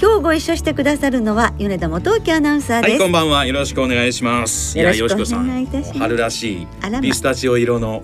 今日ご一緒してくださるのは米田元樹アナウンサーです、はい、こんばんは。よろしくお願いします。よろしくお願いいたします。春らしいピスタチオ色の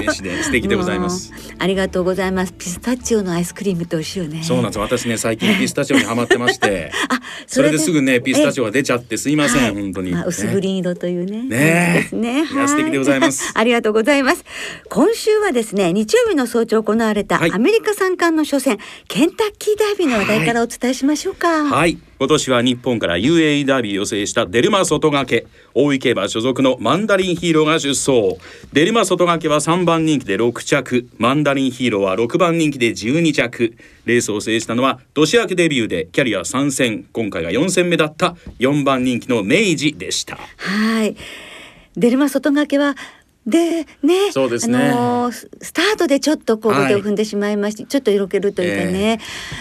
飯で素敵で ございます。ありがとうございます。ピスタチオのアイスクリームと美味しいよね。そうなんです。私ね最近ピスタチオにハマってまして、あそれですぐねピスタチオが出ちゃってすいません、はい、本当に、まあ、薄グリーン色というね。ねですね。いや素敵でございます。ありがとうございます。今週はですね日曜日の早朝行われたアメリカ三冠の初戦、ケンタッキーダービーの話題からお伝えしましょうか。はい。今年は日本から UAE ダービーを制したデルマ外掛け。大井競馬所属のマンダリンヒーローが出走。デルマ外掛けは3番人気で6着。マンダリンヒーローは6番人気で12着。レースを制したのは年明けデビューでキャリア3戦。今回が4戦目だった4番人気の明治でした。はい。デルマ外掛けはでねそうですね、あのスタートでちょっとこう手を踏んでしまいまして、はい、ちょっと色気るというかね、えー、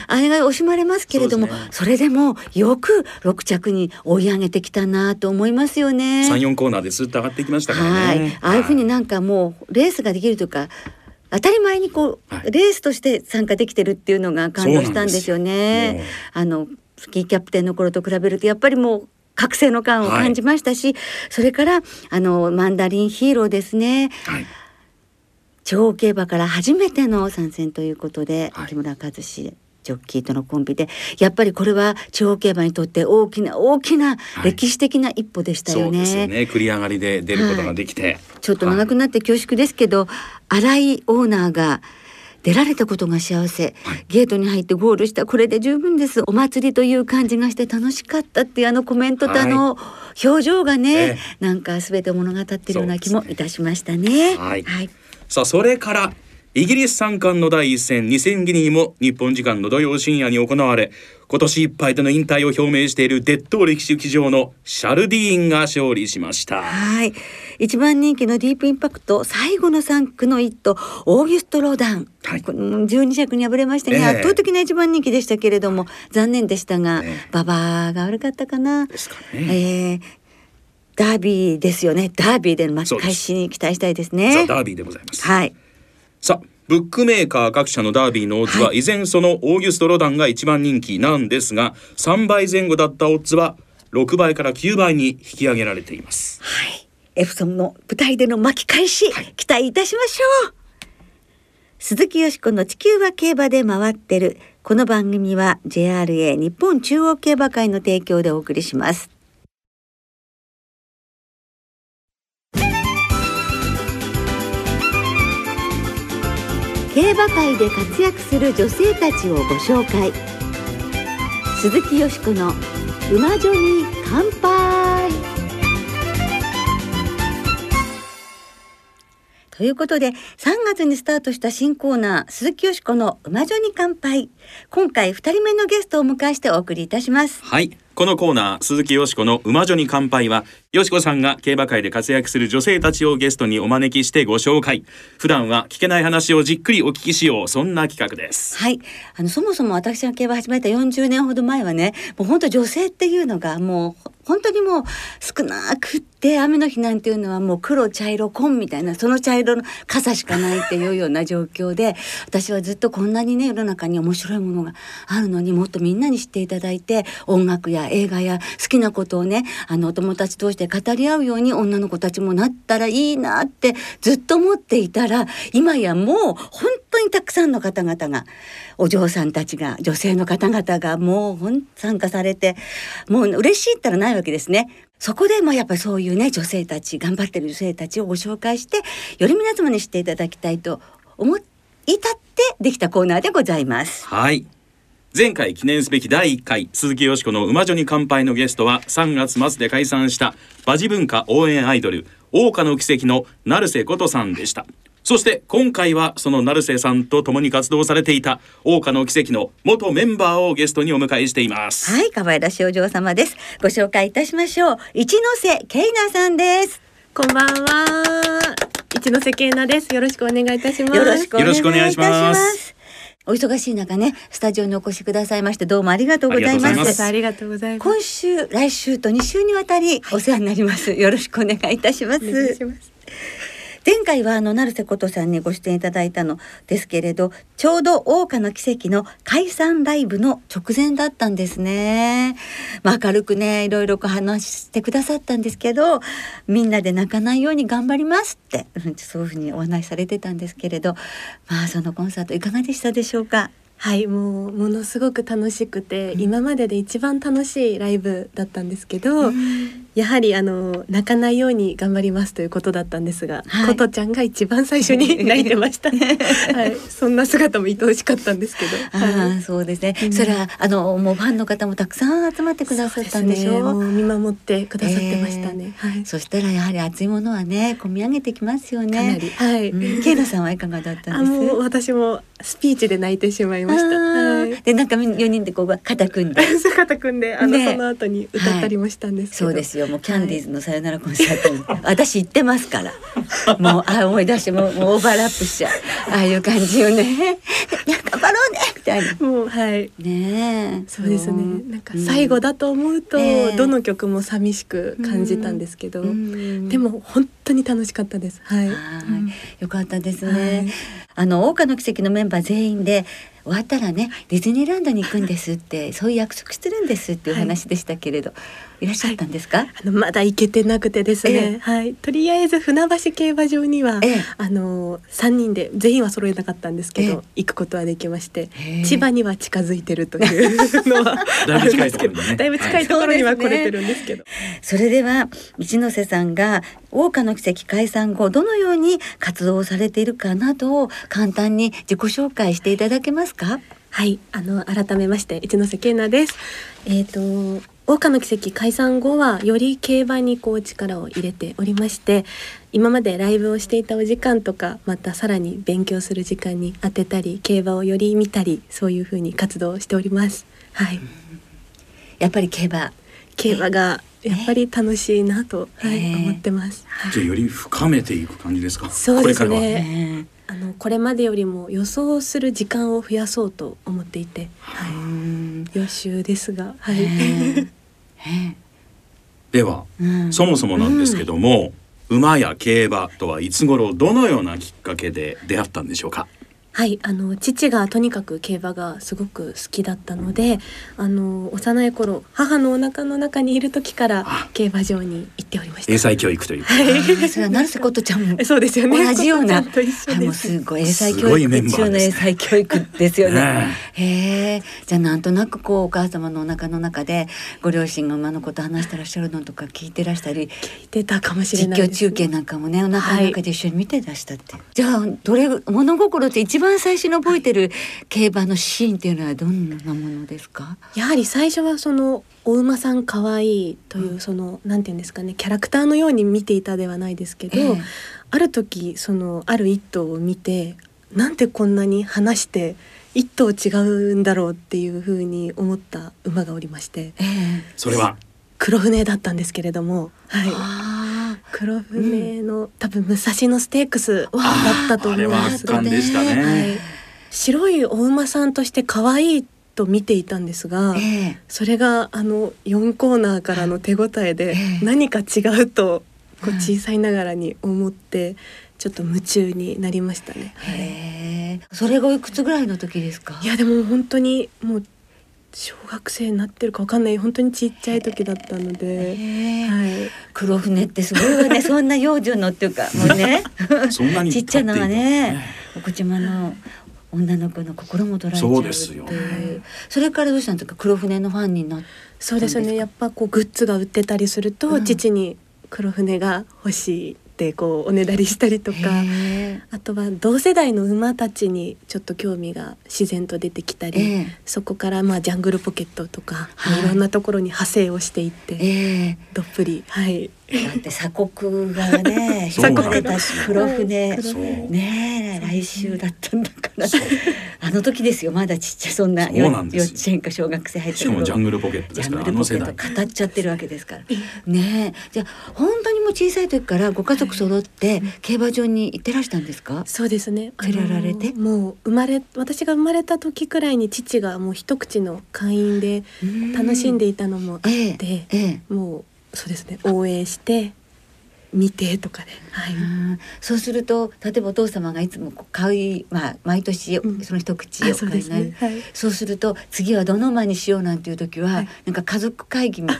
あれが惜しまれますけれどもそ、ね,、れでもよく6着に追い上げてきたなと思いますよね。34コーナーですっと上がってきましたからね。はい、ああいうふうになんかもうレースができるとか当たり前にこう、はい、レースとして参加できてるっていうのが感動したんですよね。あのスキーキャプテンの頃と比べるとやっぱりもう覚醒の感を感じましたし、はい、それからあのマンダリンヒーローですね。はい。長競馬から初めての参戦ということで、はい、木村和志ジョッキーとのコンビでやっぱりこれは地方競馬にとって大きな大きな歴史的な一歩でしたよね。はい、そうですね。繰り上がりで出ることができて、はい、ちょっと長くなって恐縮ですけど、新井オーナーが出られたことが幸せ、はい、ゲートに入ってゴールしたこれで十分です。お祭りという感じがして楽しかったっていうあのコメントとあの表情がね、はい、なんか全て物語ってるような気もいたしましたね。はい、はい、さあそれからイギリス三冠の第一戦2戦ギニーも日本時間の土曜深夜に行われ今年いっぱいでの引退を表明しているデッド歴史騎乗のシャルディーンが勝利しましたはい一番人気のディープインパクト最後の3区の一頭オーギュスト・ロダン、はい、12着に敗れましたね、えー、圧倒的な一番人気でしたけれども残念でしたが、えー、馬場が悪かったかな？ですかね。えーダービーですよね。ダービーでの巻き返しに期待したいですね。ザ・ダービーでございます。はい。さあブックメーカー各社のダービーのオッズは、依然そのオーギュスト・ロダンが一番人気なんですが3倍前後だったオッズは6倍から9倍に引き上げられています。はい、エプソンの舞台での巻き返し、はい、期待いたしましょう。鈴木よしこの地球は競馬で回ってる。この番組は JRA 日本中央競馬会の提供でお送りします競馬界で活躍する女性たちをご紹介。鈴木よしこの「馬女に乾杯」ということで3月にスタートした新コーナー鈴木よしこの馬女に乾杯。今回2人目のゲストをお迎えしてお送りいたします。はい。このコーナー鈴木よしこの馬女に乾杯はよしこさんが競馬界で活躍する女性たちをゲストにお招きしてご紹介。普段は聞けない話をじっくりお聞きしよう。そんな企画です。はい。あのそもそも私が競馬始めた40年ほど前はねもう本当女性っていうのがもう本当にもう少なくって雨の日なんていうのはもう黒茶色紺みたいなその茶色の傘しかないっていうような状況で 私はずっとこんなにね世の中に面白いものがあるのにもっとみんなに知っていただいて音楽や映画や好きなことをねあのお友達同士で語り合うように女の子たちもなったらいいなってずっと思っていたら今やもう本当にたくさんの方々がお嬢さんたちが女性の方々がもう参加されてもう嬉しいったらないわけですね。そこでもやっぱりそういうね女性たち頑張ってる女性たちをご紹介してより皆様に知っていただきたいと思い至ってできたコーナーでございます。はい前回記念すべき第1回鈴木よしこの馬女に乾杯のゲストは3月末で解散した馬事文化応援アイドル桜花の奇跡の成瀬琴さんでしたそして今回はその成瀬さんと共に活動されていた桜花の奇跡の元メンバーをゲストにお迎えしていますはい可愛らしいお嬢様ですご紹介いたしましょう一ノ瀬慶奈さんですこんばんは。一ノ瀬慶奈です。よろしくお願いいたします。よろしくお願いいたし。ますお忙しい中ね、スタジオにお越しくださいまして、どうもありがとうございまありがとうございますす。ありがとうございます。今週、来週と2週にわたりお世話になります。よろしくお願いいたします。前回はあの成瀬琴さんにご出演いただいたのですけれどちょうど桜花の奇跡の解散ライブの直前だったんですね、まあ、明るくねいろいろこう話してくださったんですけどみんなで泣かないように頑張りますってうんそういうふうにお話しされてたんですけれどまあそのコンサートいかがでしたでしょうか？はい、もうものすごく楽しくて、今までで一番楽しいライブだったんですけど、やはりあの泣かないように頑張りますということだったんですが、はい。ちゃんが一番最初に 泣いてました。はい、そんな姿も愛おしかったんですけど。あそうですね、うん。それはあのもうファンの方もたくさん集まってくださったんでしょ？そうすね。見守ってくださってましたね。はい。そしたらやはり熱いものはね込み上げてきますよね。かなり。はい。うん。ケイナさんはいかがだったあんです？もう私もスピーチで泣いてしまいました。はい。でなんかみん4人でこう肩組んで。姿組んであの、ね。その後に歌ったりもしたんですけど、そうですよもうキャンディーズのさよならコンサートに、私行ってますから。もうあ思い出してもうもうオーバーラップしちゃう。ああいう感じよね。頑張ろうねみたいな。もうはい。ねえ。そうですね。なんか最後だと思うと、うん。ええ。どの曲も寂しく感じたんですけど、うん。でも本当に楽しかったです。はい、はい。うん。よかったですはねい。あの桜花の奇跡のメンバー全員で終わったらねディズニーランドに行くんですって そういう約束してるんですっていう話でしたけれど、い、らっしゃったんですか？あのまだ行けてなくてですね、ええ。はい。とりあえず船橋競馬場には、ええ。あの三人で全員は揃えなかったんですけど、え行くことはできまして千葉には近づいてるというのは だいぶ近いところにね。だいぶ近いところには来れてるんですけど、それでは一ノ瀬さんが桜花の奇跡解散後どのように活動をされているかなどを簡単に自己紹介していただけますか？はい、あの改めまして一ノ瀬慶奈です。えっ、と桜花の奇跡解散後はより競馬にこう力を入れておりまして、今までライブをしていたお時間とか、またさらに勉強する時間に当てたり、競馬をより見たり、そういう風に活動しております。はい、やっぱり競馬。競馬がやっぱり楽しいなと、はい、ええ。思ってます。はい。じゃあより深めていく感じですか？そうですね。これからは。ねあのこれまでよりも予想する時間を増やそうと思っていて、はうい、ん予習ですが、はい。では、うん。そもそもなんですけども、馬や競馬とはいつ頃どのようなきっかけで出会ったんでしょうか？はい、あの父がとにかく競馬がすごく好きだったので、あの幼い頃母のお腹の中にいる時からあ競馬場に行っておりました。英才教育というかあーそれは成瀬琴ちゃんも そうですよね。同じようなことちゃんと一緒あもうです。すごい英才教育中の英才教育ですよね。ねへえじゃあなんとなくこうお母様のお腹の中でご両親が馬のこと話してらっしゃるのとか聞いてらしたり聞いてたかもしれ実況ないです。中継なんかもねお腹の中で一緒に見てらしたって、じゃあどれ物心って一番最初に覚えてる競馬のシーンっていうのはどんなものですか？やはり最初はそのお馬さん可愛いというその、なんていうんですかねキャラクターのように見ていたではないですけど、ええ。ある時そのある一頭を見てなんでこんなに話して一頭違うんだろうっていうふうに思った馬がおりましてええ。それは？黒船だったんですけれども、はい、あ黒船の、多分武蔵野ステークスだったと思あれはうんですが、圧巻でしたね。はい、白いお馬さんとして可愛いと見ていたんですが、ーええ。それがあの4コーナーからの手応えでええ。何か違うとこううん小さいながらに思ってちょっと夢中になりましたね。はいへえ。それがいくつぐらいの時ですか？いやでも本当にもう小学生になってるかわかんない本当にちっちゃい時だったので、はい、黒船ってすごいわね そんな幼女のっていうかもうね。そんなにちっちゃなのがねたん奥島の女の子の心も捉えちゃうそうですよ。っていうそれからどうしたんですか？黒船のファンになってそうですね。やっぱこうグッズが売ってたりすると、うん。父に黒船が欲しいってこうおねだりしたりとか。へあとは同世代の馬たちにちょっと興味が自然と出てきたり、ええ。そこからまあジャングルポケットとか、はい。い、ろんなところに派生をしていって、ええ。どっぷりはいだって鎖国がね そう引かれたし黒船ねえ来週だったんだから。あの時ですよまだちっちゃいそんなそうなんですよ。幼稚園か小学生入ったしかもジャンググルポケットですからあジャングルポケット語っちゃってるわけですから。ねえ。じゃあ本当にもう小さい時からご家族揃って競馬場に行ってらしたんですか？そうですね。連れられて？もう生まれ私が生まれた時くらいに父がもう一口の会員で楽しんでいたのもあって、ええ。ええ。もうそうですね応援して見てとかで、はい。うんそうすると例えばお父様がいつも買い、まあ、毎年うんその一口あを買いになうですね。はい。そうすると次はどの馬にしようなんていう時は、はいなんか家族会議にあ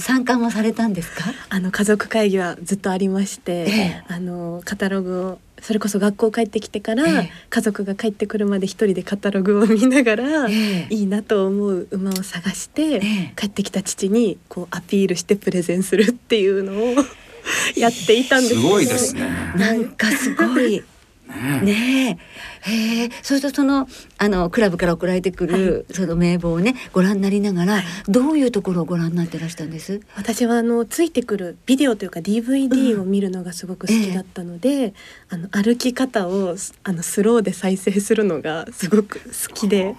参加もされたんですか？あの家族会議はずっとありまして、ええ。あのカタログをそれこそ学校帰ってきてから、ええ。家族が帰ってくるまで一人でカタログを見ながら、ええ。いいなと思う馬を探して、ええ。帰ってきた父にこうアピールしてプレゼンするっていうのを やっていたんですすごいですね。なんかすごい。ねねえへえ。そうするとそのあのクラブから送られてくる、その名簿をねご覧になりながら、どういうところをご覧になってらしたんです？私はあのついてくるビデオというか DVD を見るのがすごく好きだったので、あの歩き方をすあのスローで再生するのがすごく好きで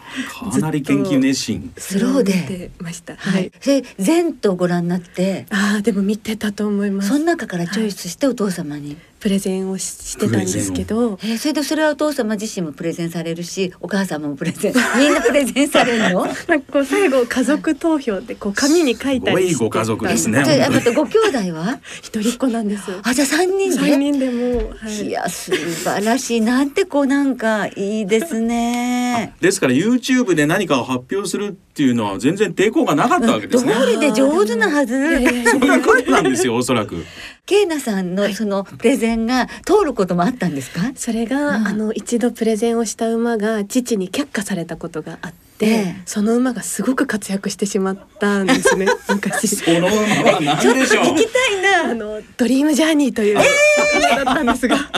かなり研究熱心。スローで。見てました。ははい。い。それ全とご覧になってああでも見てたと思います。その中からチョイスしてお父様に、プレゼンをししてたんですけど、えーそれでそれはお父様自身もプレゼンされるしお母様もプレゼン みんなプレゼンされるの？なんかこう最後家族投票でこう紙に書いたりしてすごいご家族ですねじゃあまたご兄弟は？一人っ子なんです。あじゃあ三人で？三人でも、はい。いや素晴らしい。なんてこうなんかいいですね。ですから YouTube で何かを発表するっていうのは全然抵抗がなかったわけですね。通りで上手なはず。いやいやいやそう？いう？ことなんですよおそらく。ケイナさんのそのプレゼンが通ることもあったんですか？それが、うんあの一度プレゼンをした馬が父に却下されたことがあって、ええその馬がすごく活躍してしまったんですね 昔。その馬は何でしょう？聞きたいな。あのドリームジャーニーという馬だったんですが、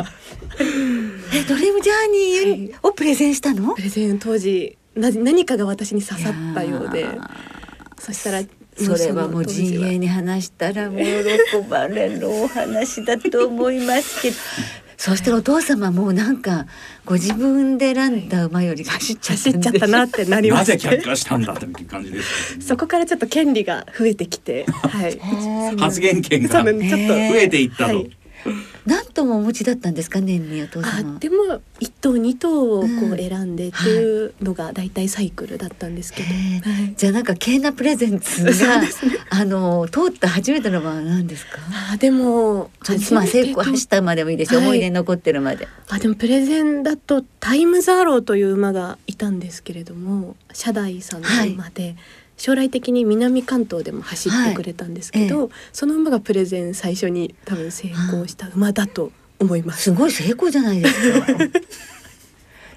えドリームジャーニーをプレゼンしたの？プ？レゼン当時な何かが私に刺さったようでそしたらそれはもう陣営に話したらもう喜ばれるお話だと思いますけど。そしたらお父様もうなんかご自分で選んだ馬より走っちゃった走っちゃったなってなりまなぜして却下したんだという感じです。そこからちょっと権利が増えてきて、はい、ー 発言権が。ちょっと、増えていったと。はい何頭もお持ちだったんですか？年にお父様。あでも一頭二頭をこうん。う選んでっていうのが大体サイクルだったんですけど、へーはい。じゃあなんかケーナプレゼンツが、そうですあの通った初めての馬は何ですか？あでもまあ成功走った馬でもいいですよ、はい。思い出に残ってるまで。あでもプレゼンだとタイムザーローという馬がいたんですけれども社大さんの馬で、将来的に南関東でも走ってくれたんですけど、はい。その馬がプレゼン最初に多分成功した馬だと思います。すごい成功じゃないですか。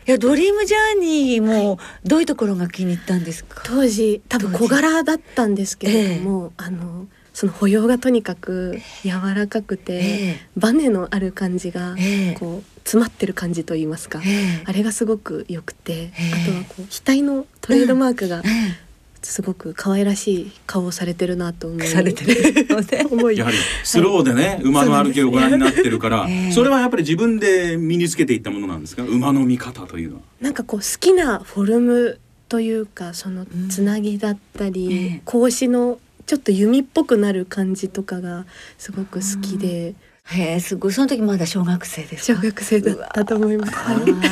いやドリームジャーニーもどういうところが気に入ったんですか、当時多分小柄だったんですけれども、あのその歩様がとにかく柔らかくて、ええ。バネのある感じがええ。こう詰まってる感じと言いますか、ええ。あれがすごく良くて、ええ。あとはこう額のトレードマークがえすごく可愛らしい顔をされてるなと思いえされてるので 思いやはりスローでね、馬の歩きをご覧になってるから、ええ。それはやっぱり自分で身につけていったものなんですか？馬の見方というのは。なんかこう好きなフォルムというかそのうんつなぎだったり、ええ。格子のちょっと弓っぽくなる感じとかがすごく好きで、へえすごい。その時まだ小学生ですか？小学生だったと思いま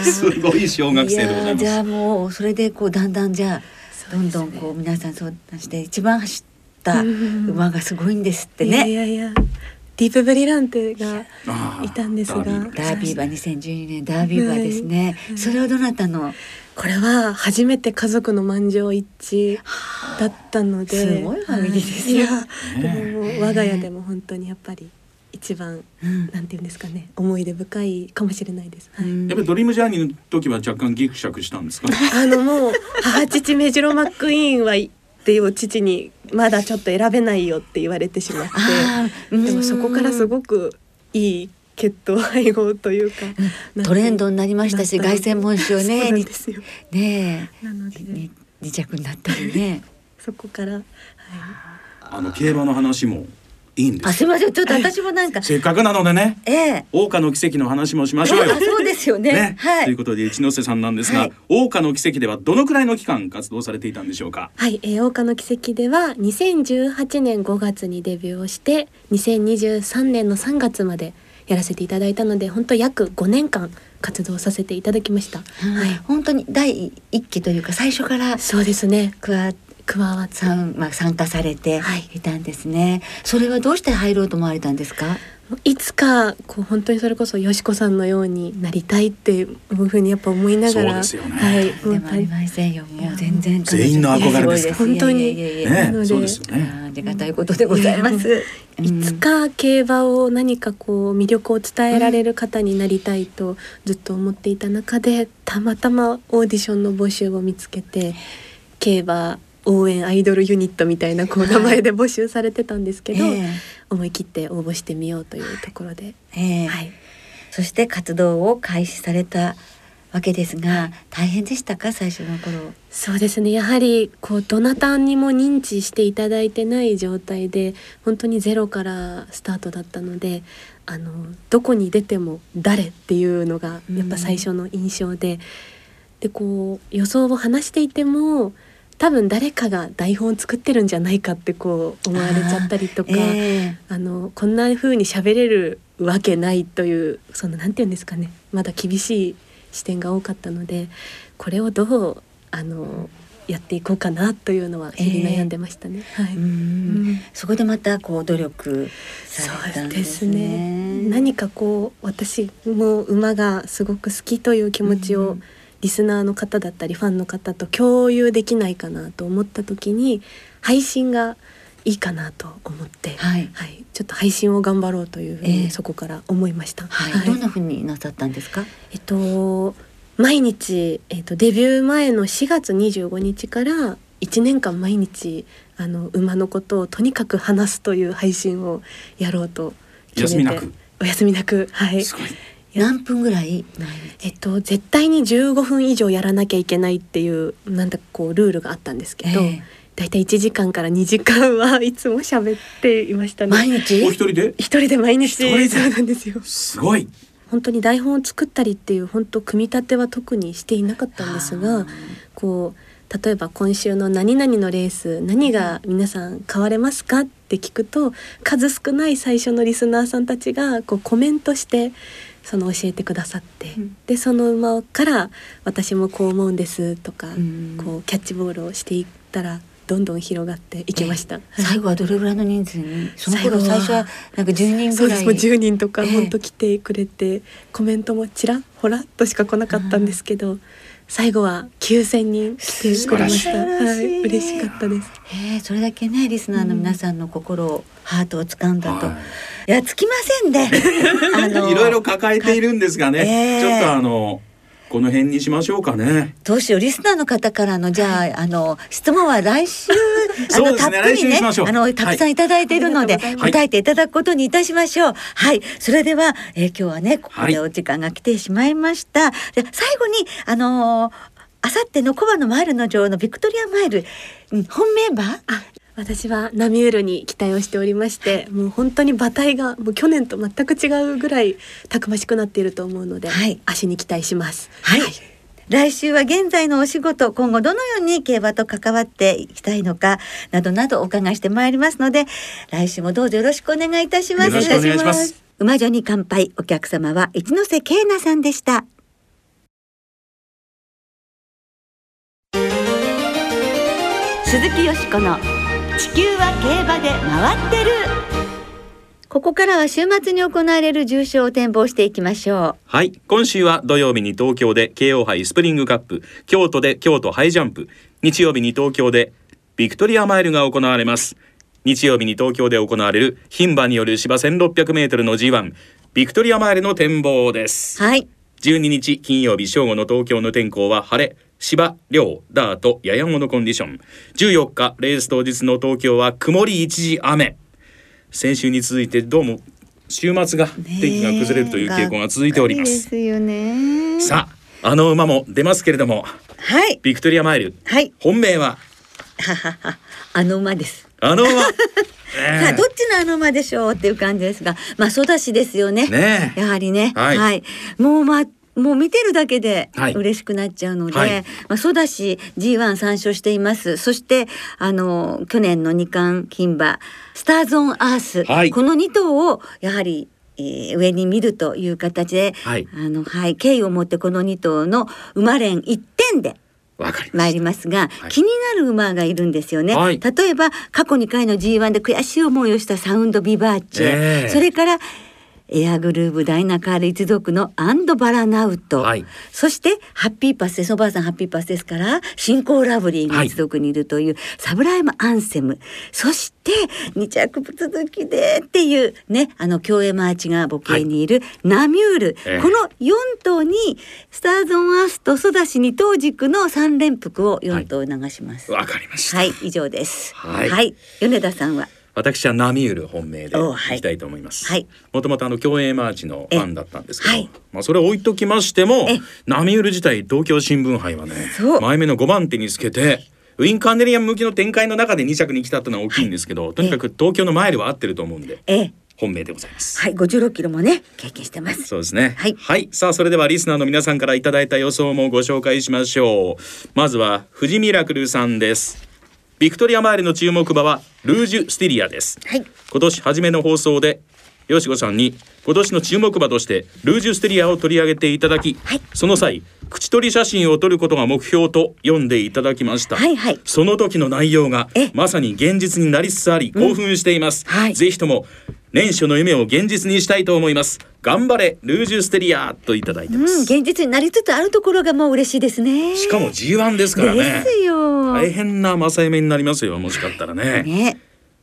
す。すごい小学生でございます。じゃあもうそれでこうだんだんじゃあどんどんこう皆さんそうして一番走ったうん。馬がすごいんですっていやいね。やいや。ディープブリランテがいたんですが。ダービーダービー馬2012年ダービー馬ですね。はい。それはどなたの？これは初めて家族の満場一致だったので、すごいファミリーですい。よや、でももう我が家でも本当にやっぱり一番うん。なんていうんですかね思い出深いかもしれないです。はい。うん。やっぱりドリームジャーニーの時は若干ギクシャクしたんですか？あのもう母父メジロマックイーンはいっていう父にまだちょっと選べないよって言われてしまってでもそこからすごくいい血統配合というか、うん。トレンドになりましたし凱旋門賞そうねね二着になったりね。そこから、はい、あの競馬の話もいいんですあすみません。ちょっと私もなんかせっかくなのでねええ。桜花の奇跡の話もしましょうよ。あそうですよね。ね、はい。ということで一ノ瀬さんなんですが、はい。桜花の奇跡ではどのくらいの期間活動されていたんでしょうか？はい、えー、桜花の奇跡では2018年5月にデビューをして2023年の3月までやらせていただいたので本当約5年間活動させていただきました。はい、本当に第一期というか最初からそうですね。加わ加わって。参まあ参加されてはい。いたんですね。それはどうして入ろうと思われたんですか？いつかこう本当にそれこそよしこさんのようになりたいっていうふうにやっぱ思いながら。そうですよね。はい。でもありませんよ。もう全然。全員の憧れです。本当に。ね。なので。そうですよね。ありがたいことでございます。いつか競馬を何かこう魅力を伝えられる方になりたいとずっと思っていた中でたまたまオーディションの募集を見つけて競馬応援アイドルユニットみたいなこうはい名前で募集されてたんですけど、え思い切って応募してみようというところで、ええ。えはい、そして活動を開始されたわけですが大変でしたか？最初の頃。そうですね。やはりこうどなたにも認知していただいてない状態で本当にゼロからスタートだったのであのどこに出ても誰っていうのがやっぱ最初の印象で、でこう予想を話していても多分誰かが台本を作ってるんじゃないかってこう思われちゃったりとか。えあのこんな風に喋れるわけないというそのなんて言うんですかね。まだ厳しい視点が多かったのでこれをどうあのやっていこうかなというのは日々悩んでましたね。はい。えうん。そこでまたこう努力されたんでそうですすね。ね何かこう私も馬がすごく好きという気持ちをうんリスナーの方だったりファンの方と共有できないかなと思った時に配信がいいかなと思って、はい。はい、ちょっと配信を頑張ろうというふうに、ええ。そこから思いました。はい、どんな風になさったんですか？えっと毎日、えっと、デビュー前の4月25日から1年間毎日あの馬のことをとにかく話すという配信をやろうと決めて。休みなく。お休みなく。はい。すごい。や何分ぐらい？えっと絶対に15分以上やらなきゃいけないっていうなんだこうルールがあったんですけど、ええ。だいたい1時間から2時間はいつも喋っていましたね。毎日？お一人で？一人で毎日。そうなんですよ。すごい。本当に台本を作ったりっていう本当組み立ては特にしていなかったんですがこう例えば今週の何々のレース何が皆さん買われますかって聞くと数少ない最初のリスナーさんたちがこうコメントしてその教えてくださって、うん。でその馬から私もこう思うんですとか、うん。こうキャッチボールをしていったらどんどん広がっていきました。はい最後はどれぐらいの人数に？その頃最後は最初はなんか10人そうですぐらいもう10人とかええ。本当来てくれて、コメントもちらほらっとしか来なかったんですけど、最後は9,000人来てくれました。はい嬉しかったです。へえそれだけねリスナーの皆さんの心を、ハートを掴んだと、、はい。やつきませんで。あのいろいろ抱えているんですがね、ええちょっとあのこの辺にしましょうかね。どうしようリスナーの方からのじゃああの質問は来週あそうですねのたっぷりねあのたくさんいただいているので、はい。答えていただくことにいたしましょう。はい。それでは、えー今日はねここはい。でお時間が来てしまいました、で最後にあのーあさっての小判のマイルの女王のビクトリアマイル、うん本メンバーあ私はナミュールに期待をしておりましてもう本当に馬体がもう去年と全く違うぐらいたくましくなっていると思うので、はい足に期待しますはい。来週は現在のお仕事、今後どのように競馬と関わっていきたいのか、などなどお伺いしてまいりますので、来週もどうぞよろしくお願いいたします。よろしくお願いします。馬女に乾杯、お客様は一ノ瀬慶奈さんでした。鈴木よしこの地球は競馬で回ってる。ここからは週末に行われる重賞を展望していきましょう。はい今週は土曜日に東京で京王杯スプリングカップ京都で京都ハイジャンプ日曜日に東京でビクトリアマイルが行われます日曜日に東京で行われる牝馬による芝 1600m の G1 ビクトリアマイルの展望ですはい。12日金曜日正午の東京の天候は晴れ芝涼ダートややものコンディション。14日レース当日の東京は曇り一時雨。先週に続いてどうも週末が天気が崩れるという傾向が続いておりまいいすですよね。さああの馬も出ますけれどもはい。ビクトリアマイル。はい。本命は？ははは。あの馬です。あの馬。え さあどっちのあの馬でしょうっていう感じですがまあ育ちですよね。ねえ。やはりね。はい。もうまあもう見てるだけではい。嬉しくなっちゃうので、はい。まあ、ソダシ G1 参勝しています。そしてあの去年の二冠牝馬スターズ・オン・アース、はい。この2頭をやはり、えー上に見るという形で、はい。あのはい、敬意を持ってこの2頭の馬連1点で参しりますが、はい。気になる馬がいるね、ね。はい。例えば過去2回の G1 で悔しい思いをしたサウンドビバーチェ、ええ。それからエアグルーヴダイナカール一族のアンドバラナウト、はい。そしてハッピーパスですおばあさんハッピーパスですから新興ラブリーが一族にいるという、サブライムアンセム。そして二着続きでっていうねあの競泳マーチが母系にいるナミュール、ええ。この4頭にスターズオンアースとソダシ二頭軸の3連複を4頭流します。わかりました、はい、以上です。はい。米田さんは？私はナミュール本命でいいきたいと思います。はいもともとあの競泳マーチのファンだったんですけど、えはいまあそれを置いときましてもえ、ナミュール自体東京新聞杯はね前目の5番手につけて。ウィン・カーネリアン向きの展開の中で2着に来たってのは大きいんですけど、とにかく東京のマイルは合ってると思うんでええ、本命でございます。はい、56キロもね、経験してます。そうですね。はいさあ、それではリスナーの皆さんからいただいた予想もご紹介しましょう。まずは、富士ミラクルさんです。ビクトリアマイルの注目馬は、ルージュ・スティリアです。はい、今年初めの放送で、よしこさんに、今年の注目馬として、ルージュ・ステリアを取り上げていただき、はいその際、口取り写真を撮ることが目標と読んでいただきました。はいはいその時の内容がえ、まさに現実になりつつあり、興奮しています。はいぜひとも、年初の夢を現実にしたいと思います。頑張れ、ルージュ・ステリアといただいてうん、ます。現実になりつつあるところがもう嬉しいですね。しかも G1 ですからねで。すよ。大変な正夢になりますよ、もしかったらね。ね、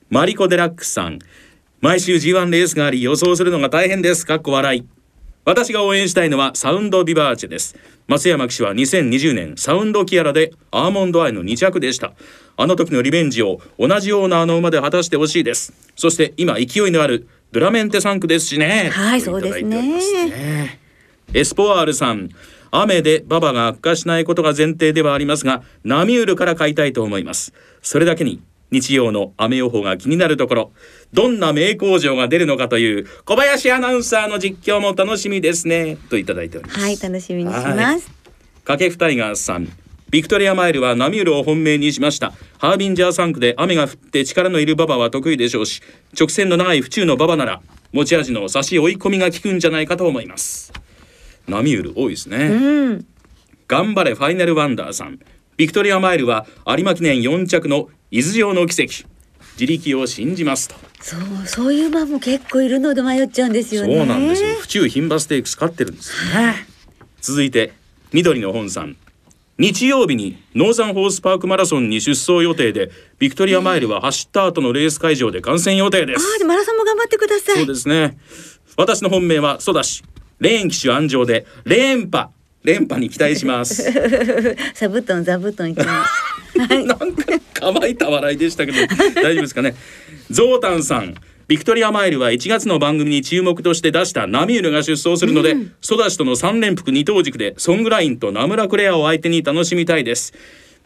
マリコ・デラックスさん。毎週 G1 レースがあり予想するのが大変です。かっこ笑い。私が応援したいのはサウンド・ビバーチェです。松山騎手は2020年サウンド・キアラでアーモンド・アイの2着でした。あの時のリベンジを同じようなあの馬で果たしてほしいです。そして今勢いのあるドラメンテ3区ですしね。はいそうですねエスポワールさん。雨で馬場が悪化しないことが前提ではありますが、ナミュールから買いたいと思います。それだけに、日曜の雨予報が気になるところ、どんな名工場が出るのかという小林アナウンサーの実況も楽しみですね。といただいております。はい、楽しみにしはいます。掛布タイガースさん。ビクトリアマイルはナミュールを本命にしました。ハービンジャー3区で雨が降って力のいる馬場は得意でしょうし、直線の長い府中の馬場なら、持ち味の差し追い込みが効くんじゃないかと思います。ナミュール多いですね。うん、頑張れファイナルワンダーさん。ビクトリアマイルは有馬記念4着の伊豆城の奇跡。自力を信じますと。そう、そういう馬も結構いるので迷っちゃうんですよね。そうなんですよ。府中牝馬ステークス勝ってるんですよね。続いて緑の本さん。日曜日にノーザンホースパークマラソンに出走予定でビクトリアマイルは走った後のレース会場で観戦予定です。ああ、でマラソンも頑張ってください。そうですね。私の本命はソダシ。レーン騎手安城で連覇連覇に期待します。座布団、座布団一枚。なんか乾いた笑いでしたけど大丈夫ですかねゾータンさんビクトリアマイルは1月の番組に注目として出したナミュールが出走するので、ソダシとの3連複二等軸でソングラインとナムラクレアを相手に楽しみたいです。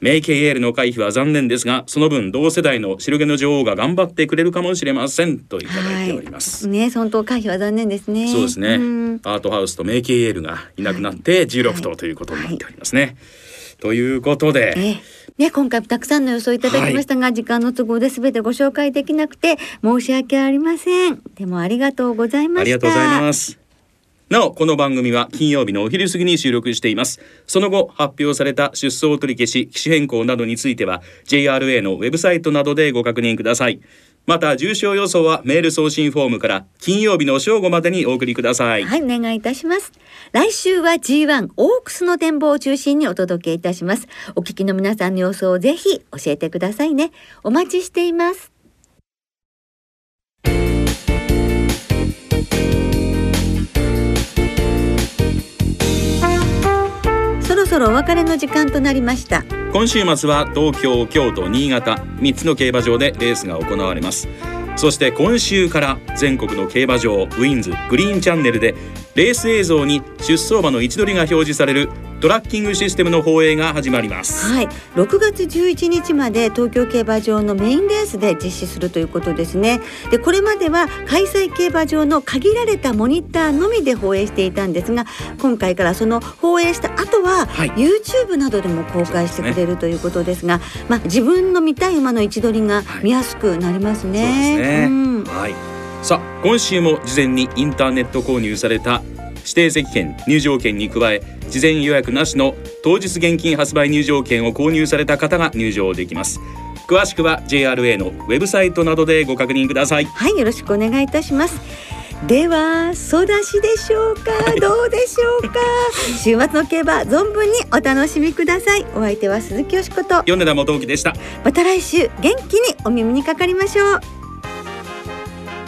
メイケイエールの回避は残念ですがその分同世代の白毛の女王が頑張ってくれるかもしれません。といただいております、ね、本当回避は残念ですね。そうですね、ん。アートハウスとメイケイエールがいなくなって16頭ということになっておりますね、ということで、ええね、今回もたくさんの予想いただきましたが、時間の都合で全てご紹介できなくて申し訳ありません。でもありがとうございました。ありがとうございます。なお、この番組は金曜日のお昼過ぎに収録しています。その後、発表された出走取り消し、機種変更などについては、JRA のウェブサイトなどでご確認ください。また、重症予想はメール送信フォームから金曜日の正午までにお送りください。はい、お願いいたします。来週は G1 オークスの展望を中心にお届けいたします。お聞きの皆さんの予想をぜひ教えてくださいね。お待ちしています。そろお別れの時間となりました。今週末は東京、京都、新潟3つの競馬場でレースが行われますそして今週から全国の競馬場ウィンズグリーンチャンネルでレース映像に出走馬の位置取りが表示されるトラッキングシステムの放映が始まります。はい、6月11日まで東京競馬場のメインレースで実施するということですね。で、これまでは開催競馬場の限られたモニターのみで放映していたんですが、今回からその放映した後は、はい。YouTube などでも公開してくれるということですが、まあ自分の見たい馬の位置取りが見やすくなりますね。そうんはい。さあ今週も事前にインターネット購入された指定席券入場券に加え事前予約なしの当日現金発売入場券を購入された方が入場できます詳しくは JRA のウェブサイトなどでご確認くださいはい、よろしくお願いいたします。では、ソダシでしょうか、どうでしょうか？週末の競馬、存分にお楽しみください。お相手は鈴木よしこと。米田元樹でしたまた来週、元気にお耳にかかりましょう。